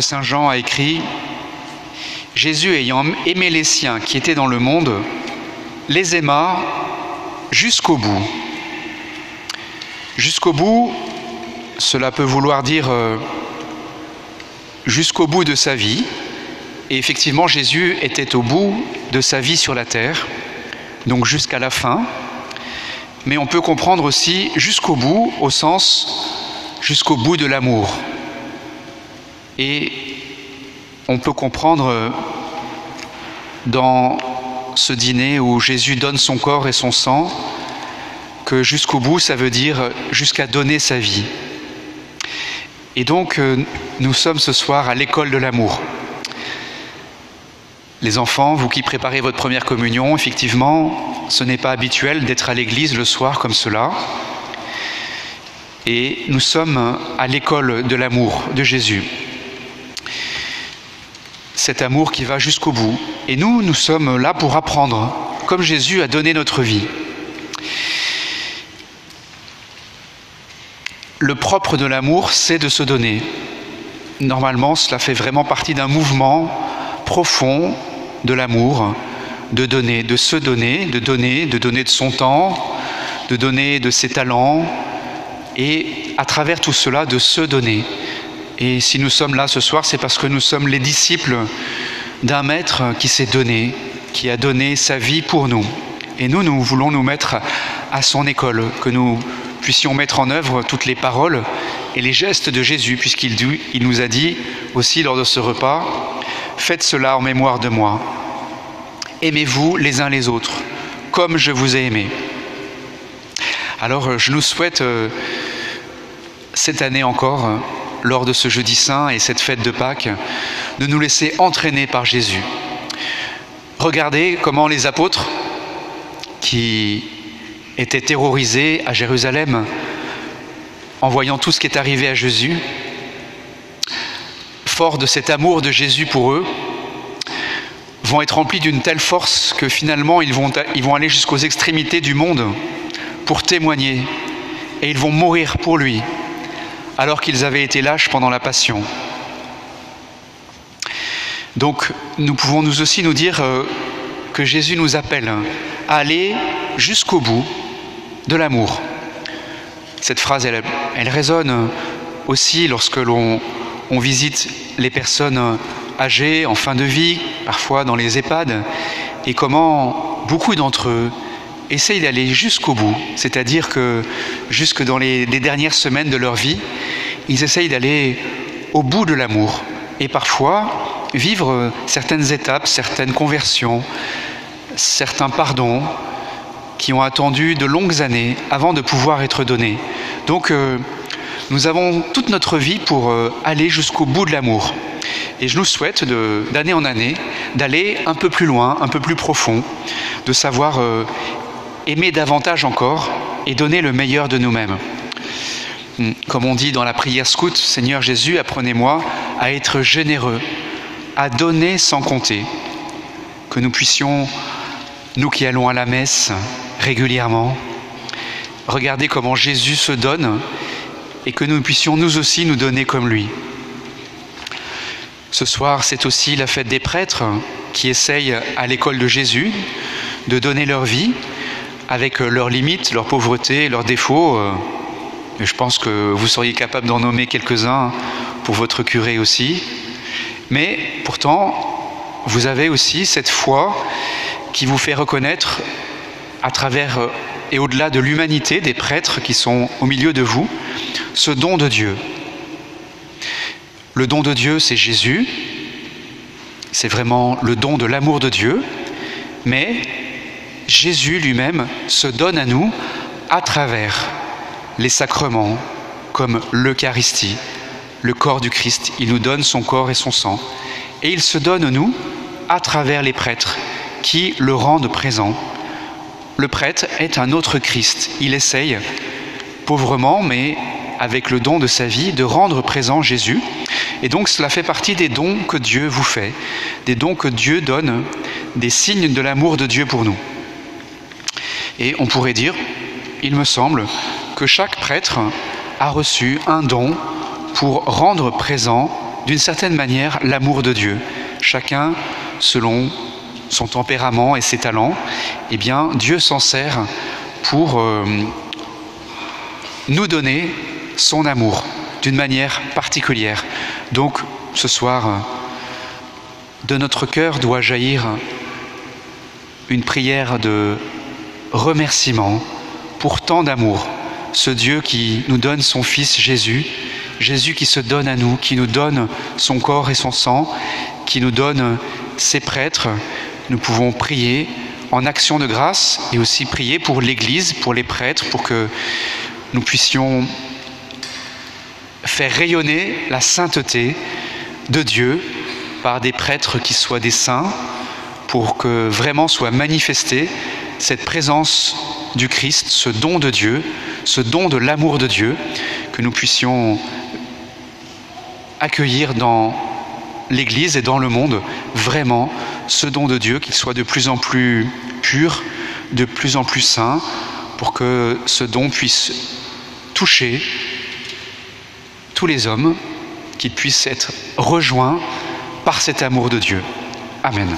Saint Jean a écrit Jésus ayant aimé les siens qui étaient dans le monde, les aima jusqu'au bout. Jusqu'au bout, cela peut vouloir dire euh, jusqu'au bout de sa vie. Et effectivement, Jésus était au bout de sa vie sur la terre, donc jusqu'à la fin, mais on peut comprendre aussi jusqu'au bout, au sens jusqu'au bout de l'amour. Et on peut comprendre euh, dans ce dîner où Jésus donne son corps et son sang que jusqu'au bout, ça veut dire jusqu'à donner sa vie. Et donc, euh, nous sommes ce soir à l'école de l'amour. Les enfants, vous qui préparez votre première communion, effectivement, ce n'est pas habituel d'être à l'église le soir comme cela. Et nous sommes à l'école de l'amour de Jésus. Cet amour qui va jusqu'au bout. Et nous, nous sommes là pour apprendre, comme Jésus a donné notre vie. Le propre de l'amour, c'est de se donner. Normalement, cela fait vraiment partie d'un mouvement profond de l'amour, de donner, de se donner, de donner, de donner de son temps, de donner de ses talents, et à travers tout cela, de se donner. Et si nous sommes là ce soir, c'est parce que nous sommes les disciples d'un maître qui s'est donné, qui a donné sa vie pour nous. Et nous, nous voulons nous mettre à son école, que nous puissions mettre en œuvre toutes les paroles et les gestes de Jésus, puisqu'il il nous a dit aussi lors de ce repas, faites cela en mémoire de moi. Aimez-vous les uns les autres, comme je vous ai aimé. Alors je nous souhaite euh, cette année encore, lors de ce jeudi saint et cette fête de Pâques, de nous laisser entraîner par Jésus. Regardez comment les apôtres, qui étaient terrorisés à Jérusalem en voyant tout ce qui est arrivé à Jésus, forts de cet amour de Jésus pour eux, vont être remplis d'une telle force que finalement ils vont, ils vont aller jusqu'aux extrémités du monde pour témoigner et ils vont mourir pour lui alors qu'ils avaient été lâches pendant la passion. Donc nous pouvons nous aussi nous dire euh, que Jésus nous appelle à aller jusqu'au bout de l'amour. Cette phrase, elle, elle, résonne aussi lorsque l'on on visite les personnes âgées en fin de vie, parfois dans les EHPAD, et comment beaucoup d'entre eux essayent d'aller jusqu'au bout, c'est-à-dire que jusque dans les, dernières semaines de leur vie, ils essayent d'aller au bout de l'amour, et parfois vivre certaines étapes, certaines conversions, certains pardons, qui ont attendu de longues années avant de pouvoir être donnés. Donc euh, nous avons toute notre vie pour euh, aller jusqu'au bout de l'amour. Et je nous souhaite d'année en année d'aller un peu plus loin, un peu plus profond, de savoir euh, aimer davantage encore et donner le meilleur de nous-mêmes. Hmm, comme on dit dans la prière scout, Seigneur Jésus, apprenez-moi à être généreux, à donner sans compter, que nous puissions, nous qui allons à la messe, régulièrement. Regardez comment Jésus se donne et que nous puissions nous aussi nous donner comme lui. Ce soir, c'est aussi la fête des prêtres qui essayent à l'école de Jésus de donner leur vie avec leurs limites, leurs pauvretés, leurs défauts. je pense que vous seriez capable d'en nommer quelques-uns pour votre curé aussi. Mais pourtant, vous avez aussi cette foi qui vous fait reconnaître à travers et au-delà de l'humanité des prêtres qui sont au milieu de vous, ce don de Dieu. Le don de Dieu, c'est Jésus, c'est vraiment le don de l'amour de Dieu, mais Jésus lui-même se donne à nous à travers les sacrements comme l'Eucharistie, le corps du Christ. Il nous donne son corps et son sang. Et il se donne à nous à travers les prêtres qui le rendent présent le prêtre est un autre Christ. Il essaye, pauvrement, mais avec le don de sa vie, de rendre présent Jésus. Et donc cela fait partie des dons que Dieu vous fait, des dons que Dieu donne, des signes de l'amour de Dieu pour nous. Et on pourrait dire, il me semble, que chaque prêtre a reçu un don pour rendre présent d'une certaine manière l'amour de Dieu. Chacun selon son tempérament et ses talents, eh bien Dieu s'en sert pour euh, nous donner son amour d'une manière particulière. Donc ce soir, de notre cœur doit jaillir une prière de remerciement pour tant d'amour. Ce Dieu qui nous donne son Fils Jésus, Jésus qui se donne à nous, qui nous donne son corps et son sang, qui nous donne ses prêtres. Nous pouvons prier en action de grâce et aussi prier pour l'Église, pour les prêtres, pour que nous puissions faire rayonner la sainteté de Dieu par des prêtres qui soient des saints, pour que vraiment soit manifestée cette présence du Christ, ce don de Dieu, ce don de l'amour de Dieu, que nous puissions accueillir dans l'Église et dans le monde vraiment ce don de Dieu, qu'il soit de plus en plus pur, de plus en plus saint, pour que ce don puisse toucher tous les hommes, qu'ils puissent être rejoints par cet amour de Dieu. Amen.